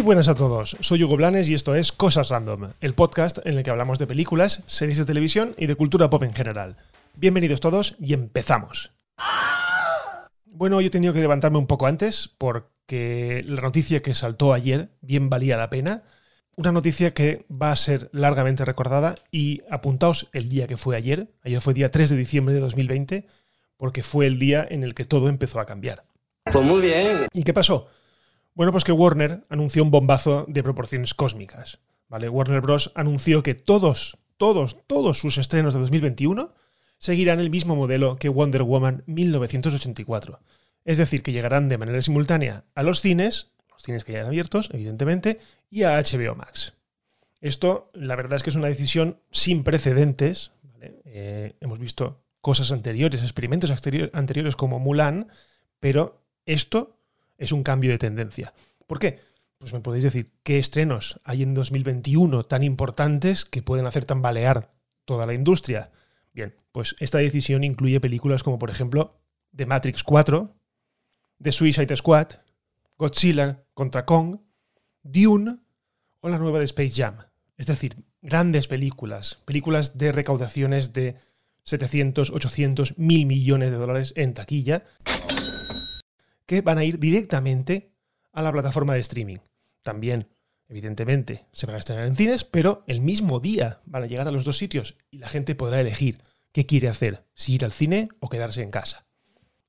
Muy buenas a todos, soy Hugo Blanes y esto es Cosas Random, el podcast en el que hablamos de películas, series de televisión y de cultura pop en general. Bienvenidos todos y empezamos. Bueno, yo he tenido que levantarme un poco antes porque la noticia que saltó ayer bien valía la pena. Una noticia que va a ser largamente recordada y apuntaos el día que fue ayer. Ayer fue día 3 de diciembre de 2020 porque fue el día en el que todo empezó a cambiar. Pues muy bien. ¿Y qué pasó? Bueno, pues que Warner anunció un bombazo de proporciones cósmicas. ¿vale? Warner Bros. anunció que todos, todos, todos sus estrenos de 2021 seguirán el mismo modelo que Wonder Woman 1984. Es decir, que llegarán de manera simultánea a los cines, los cines que ya han abiertos, evidentemente, y a HBO Max. Esto, la verdad es que es una decisión sin precedentes. Eh, hemos visto cosas anteriores, experimentos anteriores como Mulan, pero esto es un cambio de tendencia. ¿Por qué? Pues me podéis decir, ¿qué estrenos hay en 2021 tan importantes que pueden hacer tambalear toda la industria? Bien, pues esta decisión incluye películas como por ejemplo The Matrix 4, The Suicide Squad, Godzilla contra Kong, Dune o la nueva de Space Jam. Es decir, grandes películas, películas de recaudaciones de 700, 800, 1000 millones de dólares en taquilla que van a ir directamente a la plataforma de streaming. También, evidentemente, se van a estrenar en cines, pero el mismo día van a llegar a los dos sitios y la gente podrá elegir qué quiere hacer, si ir al cine o quedarse en casa.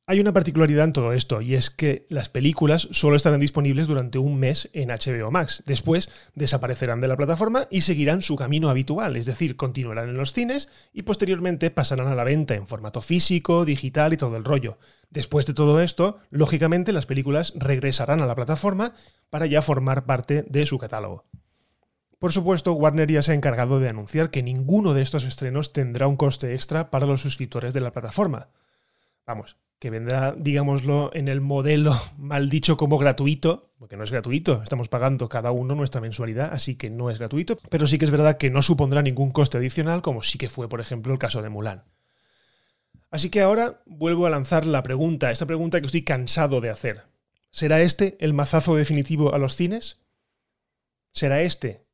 Hay una particularidad en todo esto, y es que las películas solo estarán disponibles durante un mes en HBO Max. Después desaparecerán de la plataforma y seguirán su camino habitual, es decir, continuarán en los cines y posteriormente pasarán a la venta en formato físico, digital y todo el rollo. Después de todo esto, lógicamente las películas regresarán a la plataforma para ya formar parte de su catálogo. Por supuesto, Warner ya se ha encargado de anunciar que ninguno de estos estrenos tendrá un coste extra para los suscriptores de la plataforma. Vamos, que vendrá, digámoslo, en el modelo mal dicho como gratuito, porque no es gratuito, estamos pagando cada uno nuestra mensualidad, así que no es gratuito, pero sí que es verdad que no supondrá ningún coste adicional, como sí que fue, por ejemplo, el caso de Mulan. Así que ahora vuelvo a lanzar la pregunta, esta pregunta que estoy cansado de hacer. ¿Será este el mazazo definitivo a los cines? ¿Será este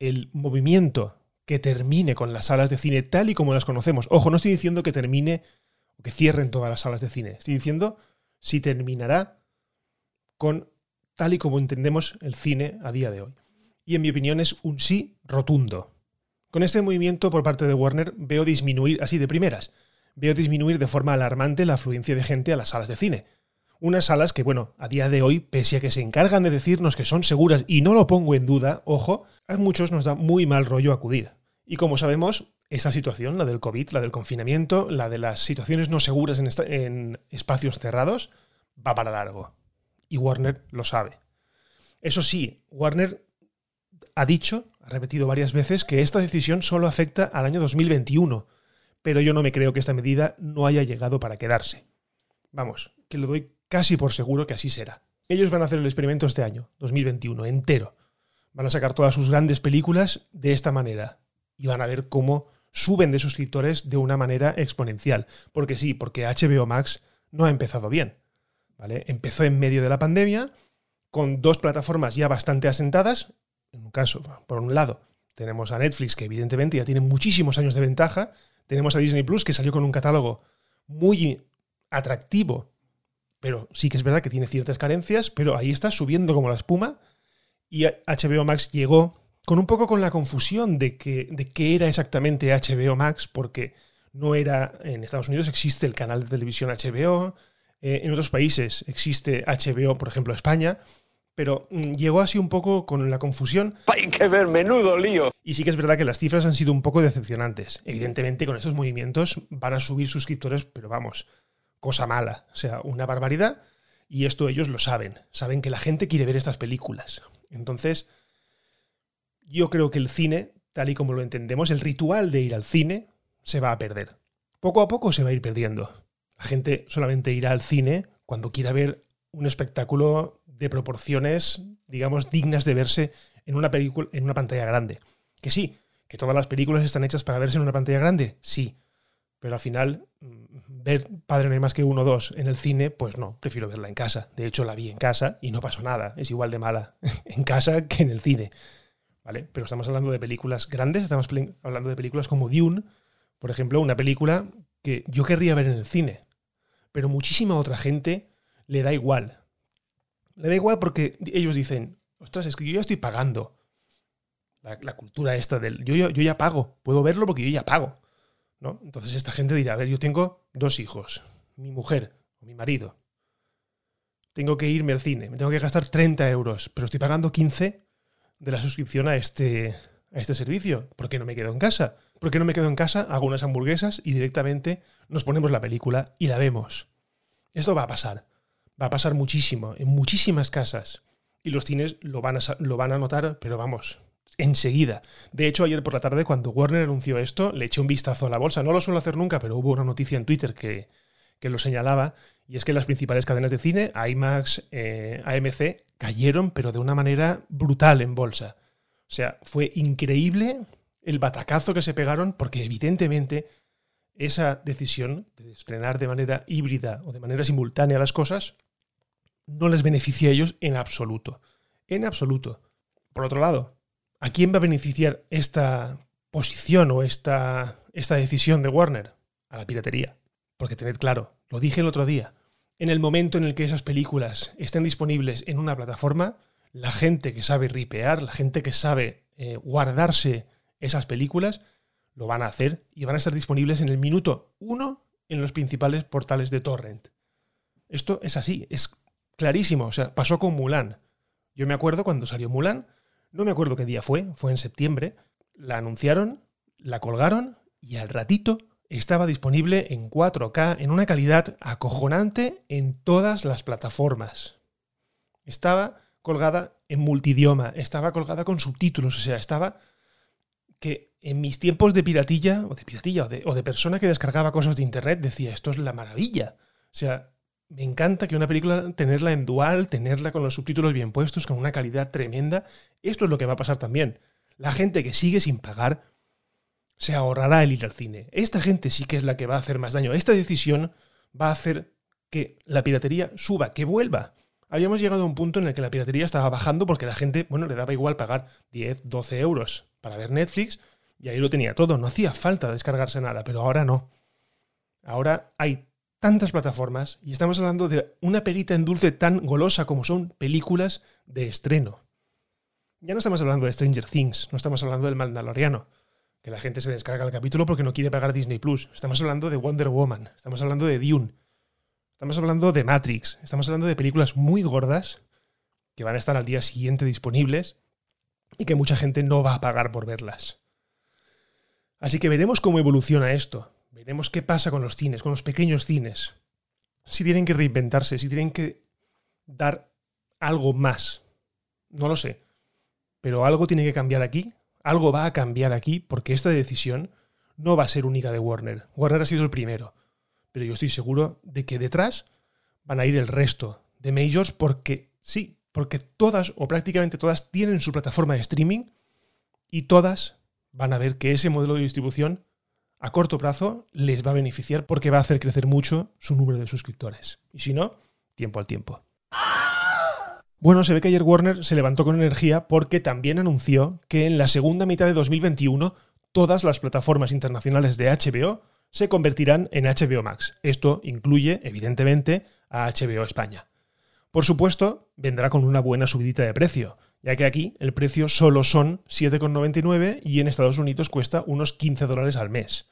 el movimiento que termine con las salas de cine tal y como las conocemos? Ojo, no estoy diciendo que termine que cierren todas las salas de cine. Estoy diciendo si terminará con tal y como entendemos el cine a día de hoy. Y en mi opinión es un sí rotundo. Con este movimiento por parte de Warner veo disminuir, así de primeras, veo disminuir de forma alarmante la afluencia de gente a las salas de cine. Unas salas que, bueno, a día de hoy, pese a que se encargan de decirnos que son seguras, y no lo pongo en duda, ojo, a muchos nos da muy mal rollo acudir. Y como sabemos, esta situación, la del COVID, la del confinamiento, la de las situaciones no seguras en, espacios cerrados, va para largo. Y Warner lo sabe. Eso sí, Warner ha dicho, ha repetido varias veces, que esta decisión solo afecta al año 2021, pero yo no me creo que esta medida no haya llegado para quedarse. Vamos, que lo doy casi por seguro que así será. Ellos van a hacer el experimento este año, 2021, entero. Van a sacar todas sus grandes películas de esta manera y van a ver cómo suben de suscriptores de una manera exponencial. Porque sí, porque HBO Max no ha empezado bien. ¿vale? Empezó en medio de la pandemia, con dos plataformas ya bastante asentadas. En un caso, por un lado, tenemos a Netflix, que evidentemente ya tiene muchísimos años de ventaja. Tenemos a Disney Plus, que salió con un catálogo muy atractivo, pero sí que es verdad que tiene ciertas carencias, pero ahí está subiendo como la espuma. Y HBO Max llegó con un poco con la confusión de, que, de qué era exactamente HBO Max, porque no era, en Estados Unidos existe el canal de televisión HBO, eh, en otros países existe HBO, por ejemplo España, pero mm, llegó así un poco con la confusión. Hay que ver, menudo lío. Y sí que es verdad que las cifras han sido un poco decepcionantes. Evidentemente con estos movimientos van a subir suscriptores, pero vamos, cosa mala, o sea, una barbaridad. Y esto ellos lo saben, saben que la gente quiere ver estas películas. Entonces, yo creo que el cine, tal y como lo entendemos, el ritual de ir al cine, se va a perder. Poco a poco se va a ir perdiendo. La gente solamente irá al cine cuando quiera ver un espectáculo de proporciones, digamos, dignas de verse en una película, en una pantalla grande. Que sí, que todas las películas están hechas para verse en una pantalla grande, sí. Pero al final, mm, ver Padre no hay más que uno o dos en el cine, pues no, prefiero verla en casa. De hecho, la vi en casa y no pasó nada. Es igual de mala en casa que en el cine. Pero estamos hablando de películas grandes, estamos hablando de películas como Dune, por ejemplo, una película que yo querría ver en el cine, pero muchísima otra gente le da igual. Le da igual porque ellos dicen, ostras, es que yo ya estoy pagando. La, cultura esta del, yo, yo, yo ya pago, puedo verlo porque yo ya pago. ¿no? Entonces esta gente dirá, a ver, yo tengo dos hijos, mi mujer o mi marido. Tengo que irme al cine, me tengo que gastar 30 euros, pero estoy pagando 15 de la suscripción a este, a este servicio. ¿Por qué no me quedo en casa? ¿Por qué no me quedo en casa, hago unas hamburguesas y directamente nos ponemos la película y la vemos? Esto va a pasar. Va a pasar muchísimo, en muchísimas casas. Y los cines lo van a, lo van a notar, pero vamos, enseguida. De hecho, ayer por la tarde, cuando Warner anunció esto, le eché un vistazo a la bolsa. No lo suelo hacer nunca, pero hubo una noticia en Twitter que, lo señalaba. Y es que las principales cadenas de cine, IMAX, eh, AMC, cayeron, pero de una manera brutal en bolsa. O sea, fue increíble el batacazo que se pegaron, porque evidentemente esa decisión de estrenar de manera híbrida o de manera simultánea las cosas no les beneficia a ellos en absoluto. En absoluto. Por otro lado, ¿A quién va a beneficiar esta posición o esta, esta decisión de Warner? A la piratería. Porque tened claro, lo dije el otro día, en el momento en el que esas películas estén disponibles en una plataforma, la gente que sabe ripear, la gente que sabe eh, guardarse esas películas, lo van a hacer y van a estar disponibles en el minuto uno en los principales portales de torrent. Esto es así, es clarísimo. O sea, pasó con Mulan. Yo me acuerdo cuando salió Mulan, no me acuerdo qué día fue, fue en septiembre, la anunciaron, la colgaron y al ratito estaba disponible en 4K en una calidad acojonante en todas las plataformas. Estaba colgada en multidioma, estaba colgada con subtítulos, o sea, estaba que en mis tiempos de piratilla, o de piratilla, o de, o de persona que descargaba cosas de internet, decía, esto es la maravilla. O sea, me encanta que una película tenerla en dual, tenerla con los subtítulos bien puestos, con una calidad tremenda. Esto es lo que va a pasar también. La gente que sigue sin pagar se ahorrará el ir al cine. Esta gente sí que es la que va a hacer más daño. Esta decisión va a hacer que la piratería suba, que vuelva. Habíamos llegado a un punto en el que la piratería estaba bajando porque la gente, bueno, le daba igual pagar 10, 12 euros para ver Netflix y ahí lo tenía todo. No hacía falta descargarse nada, pero ahora no. Ahora hay tantas plataformas y estamos hablando de una perita en dulce tan golosa como son películas de estreno. Ya no estamos hablando de Stranger Things, no estamos hablando del Mandaloriano, que la gente se descarga el capítulo porque no quiere pagar Disney Plus. Estamos hablando de Wonder Woman, estamos hablando de Dune, estamos hablando de Matrix, estamos hablando de películas muy gordas que van a estar al día siguiente disponibles y que mucha gente no va a pagar por verlas. Así que veremos cómo evoluciona esto. Veremos qué pasa con los cines, con los pequeños cines. Si tienen que reinventarse, si tienen que dar algo más. No lo sé. Pero algo tiene que cambiar aquí. Algo va a cambiar aquí porque esta decisión no va a ser única de Warner. Warner ha sido el primero. Pero yo estoy seguro de que detrás van a ir el resto de majors porque sí, porque todas o prácticamente todas tienen su plataforma de streaming y todas van a ver que ese modelo de distribución a corto plazo les va a beneficiar porque va a hacer crecer mucho su número de suscriptores. Y si no, tiempo al tiempo. Bueno, se ve que ayer Warner se levantó con energía porque también anunció que en la segunda mitad de 2021 todas las plataformas internacionales de HBO se convertirán en HBO Max. Esto incluye, evidentemente, a HBO España. Por supuesto, vendrá con una buena subidita de precio, ya que aquí el precio solo son 7,99 y en Estados Unidos cuesta unos 15 dólares al mes.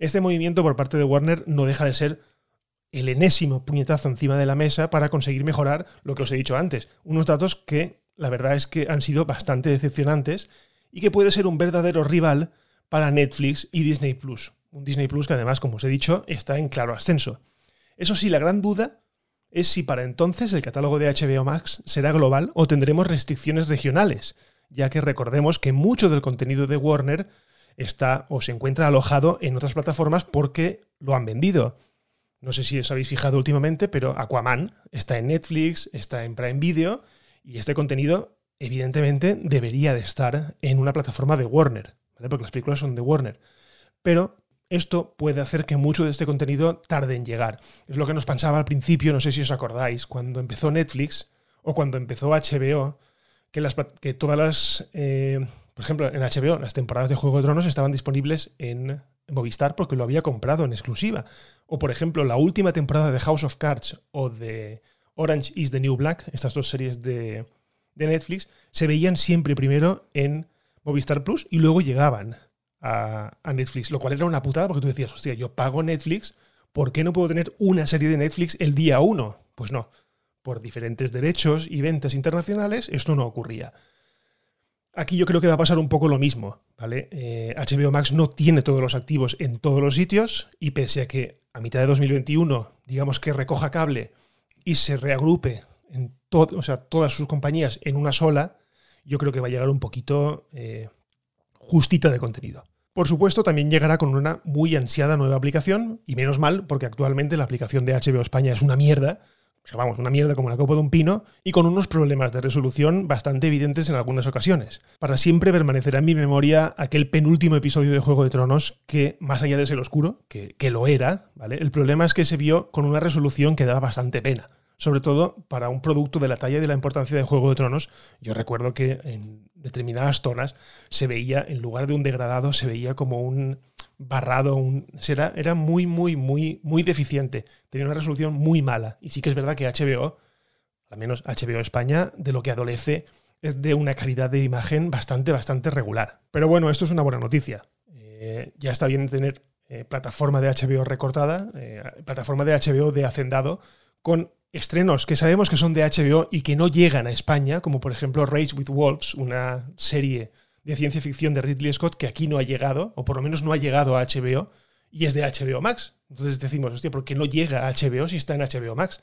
Este movimiento por parte de Warner no deja de ser el enésimo puñetazo encima de la mesa para conseguir mejorar lo que os he dicho antes, unos datos que la verdad es que han sido bastante decepcionantes y que puede ser un verdadero rival para Netflix y Disney Plus. Un Disney Plus que además, como os he dicho, está en claro ascenso. Eso sí, la gran duda es si para entonces el catálogo de HBO Max será global o tendremos restricciones regionales, ya que recordemos que mucho del contenido de Warner está o se encuentra alojado en otras plataformas porque lo han vendido. No sé si os habéis fijado últimamente, pero Aquaman está en Netflix, está en Prime Video y este contenido evidentemente debería de estar en una plataforma de Warner, porque las películas son de Warner. Pero esto puede hacer que mucho de este contenido tarde en llegar. Es lo que nos pensaba al principio, no sé si os acordáis, cuando empezó Netflix o cuando empezó HBO, que todas las... Eh, por ejemplo, en HBO, las temporadas de Juego de Tronos estaban disponibles en Movistar porque lo había comprado en exclusiva. O por ejemplo, la última temporada de House of Cards o de Orange is the New Black, estas dos series de, de Netflix, se veían siempre primero en Movistar Plus y luego llegaban a, a, Netflix, lo cual era una putada porque tú decías, hostia, yo pago Netflix, ¿por qué no puedo tener una serie de Netflix el día uno? Pues no, por diferentes derechos y ventas internacionales esto no ocurría. Aquí yo creo que va a pasar un poco lo mismo, ¿vale? HBO eh, Max no tiene todos los activos en todos los sitios y pese a que a mitad de 2021, digamos que recoja cable y se reagrupe en o sea, todas sus compañías en una sola, yo creo que va a llegar un poquito eh, justita de contenido. Por supuesto, también llegará con una muy ansiada nueva aplicación, y menos mal, porque actualmente la aplicación de HBO España es una mierda, pero vamos, una mierda como la copa de un pino, y con unos problemas de resolución bastante evidentes en algunas ocasiones. Para siempre permanecerá en mi memoria aquel penúltimo episodio de Juego de Tronos que, más allá de ser oscuro, que, que lo era, ¿vale? El problema es que se vio con una resolución que daba bastante pena. Sobre todo para un producto de la talla y de la importancia de Juego de Tronos. Yo recuerdo que en determinadas zonas se veía, en lugar de un degradado, se veía como un barrado, un, era, era muy, muy, muy, muy deficiente. Tenía una resolución muy mala. Y sí que es verdad que HBO, al menos HBO España, de lo que adolece es de una calidad de imagen bastante, bastante regular. Pero bueno, esto es una buena noticia. Eh, ya está bien tener eh, plataforma de HBO recortada, eh, plataforma de HBO de hacendado, con estrenos que sabemos que son de HBO y que no llegan a España, como por ejemplo Race with Wolves, una serie de ciencia ficción de Ridley Scott que aquí no ha llegado, o por lo menos no ha llegado a HBO, y es de HBO Max. Entonces decimos, hostia, ¿por qué no llega a HBO si está en HBO Max?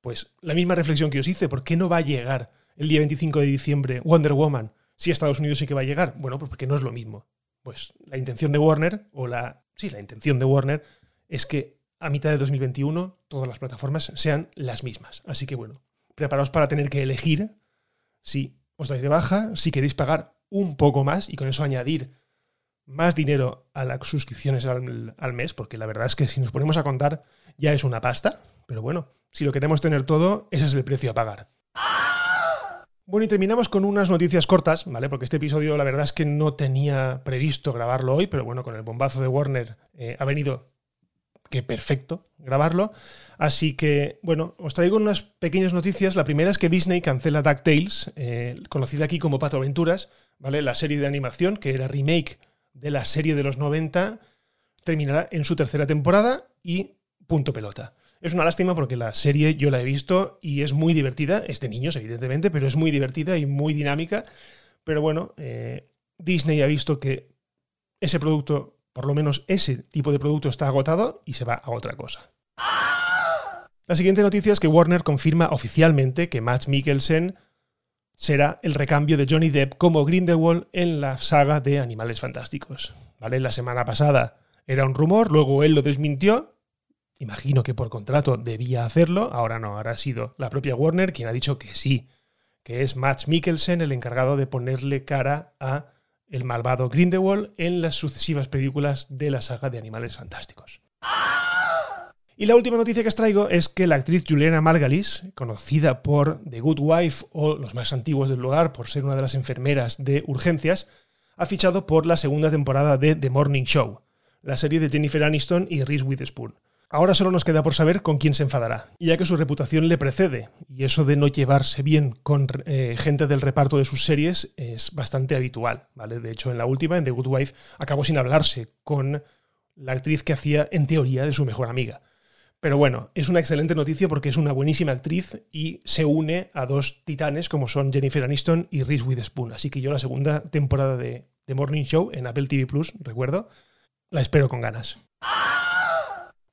Pues la misma reflexión que os hice, ¿por qué no va a llegar el día 25 de diciembre Wonder Woman si a Estados Unidos sí que va a llegar? Bueno, pues porque no es lo mismo. Pues la intención de Warner, o la. Sí, la intención de Warner es que a mitad de 2021 todas las plataformas sean las mismas. Así que bueno, preparaos para tener que elegir si os dais de baja, si queréis pagar un poco más y con eso añadir más dinero a las suscripciones al, mes, porque la verdad es que si nos ponemos a contar ya es una pasta, pero bueno, si lo queremos tener todo, ese es el precio a pagar. Bueno, y terminamos con unas noticias cortas, ¿vale? Porque este episodio la verdad es que no tenía previsto grabarlo hoy, pero bueno, con el bombazo de Warner eh, ha venido que perfecto grabarlo. Así que, bueno, os traigo unas pequeñas noticias. La primera es que Disney cancela DuckTales, eh, conocida aquí como Pato Aventuras, ¿vale? La serie de animación, que era remake de la serie de los 90, terminará en su tercera temporada y punto pelota. Es una lástima porque la serie yo la he visto y es muy divertida, es de niños evidentemente, pero es muy divertida y muy dinámica. Pero bueno, eh, Disney ha visto que ese producto por lo menos ese tipo de producto está agotado y se va a otra cosa. La siguiente noticia es que Warner confirma oficialmente que Matt Mikkelsen será el recambio de Johnny Depp como Grindelwald en la saga de Animales Fantásticos. ¿Vale? La semana pasada era un rumor, luego él lo desmintió. Imagino que por contrato debía hacerlo, ahora no, ahora ha sido la propia Warner quien ha dicho que sí, que es Matt Mikkelsen el encargado de ponerle cara a el malvado Grindelwald en las sucesivas películas de la saga de Animales Fantásticos. Y la última noticia que os traigo es que la actriz Juliana Margalis, conocida por The Good Wife o los más antiguos del lugar por ser una de las enfermeras de urgencias, ha fichado por la segunda temporada de The Morning Show, la serie de Jennifer Aniston y Reese Witherspoon. Ahora solo nos queda por saber con quién se enfadará, ya que su reputación le precede, y eso de no llevarse bien con eh, gente del reparto de sus series es bastante habitual, ¿vale? De hecho, en la última, en The Good Wife, acabó sin hablarse con la actriz que hacía, en teoría, de su mejor amiga. Pero bueno, es una excelente noticia porque es una buenísima actriz y se une a dos titanes como son Jennifer Aniston y Reese Witherspoon. Así que yo la segunda temporada de The Morning Show en Apple TV Plus, recuerdo, la espero con ganas.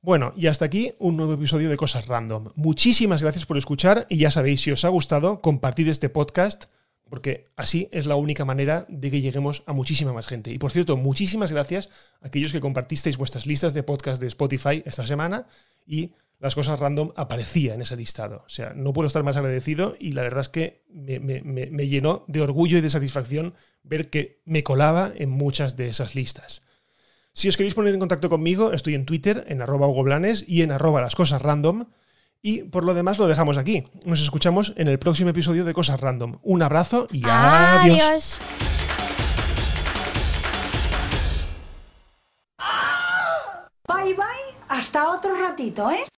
Bueno, y hasta aquí un nuevo episodio de Cosas Random. Muchísimas gracias por escuchar y ya sabéis, si os ha gustado, compartid este podcast porque así es la única manera de que lleguemos a muchísima más gente. Y por cierto, muchísimas gracias a aquellos que compartisteis vuestras listas de podcast de Spotify esta semana y las cosas random aparecía en ese listado. O sea, no puedo estar más agradecido y la verdad es que me, me llenó de orgullo y de satisfacción ver que me colaba en muchas de esas listas. Si os queréis poner en contacto conmigo, estoy en Twitter, en arroba Hugo Blanes y en arroba las cosas random. Y por lo demás lo dejamos aquí. Nos escuchamos en el próximo episodio de Cosas Random. Un abrazo y adiós. Adiós. Bye bye, hasta otro ratito, ¿eh?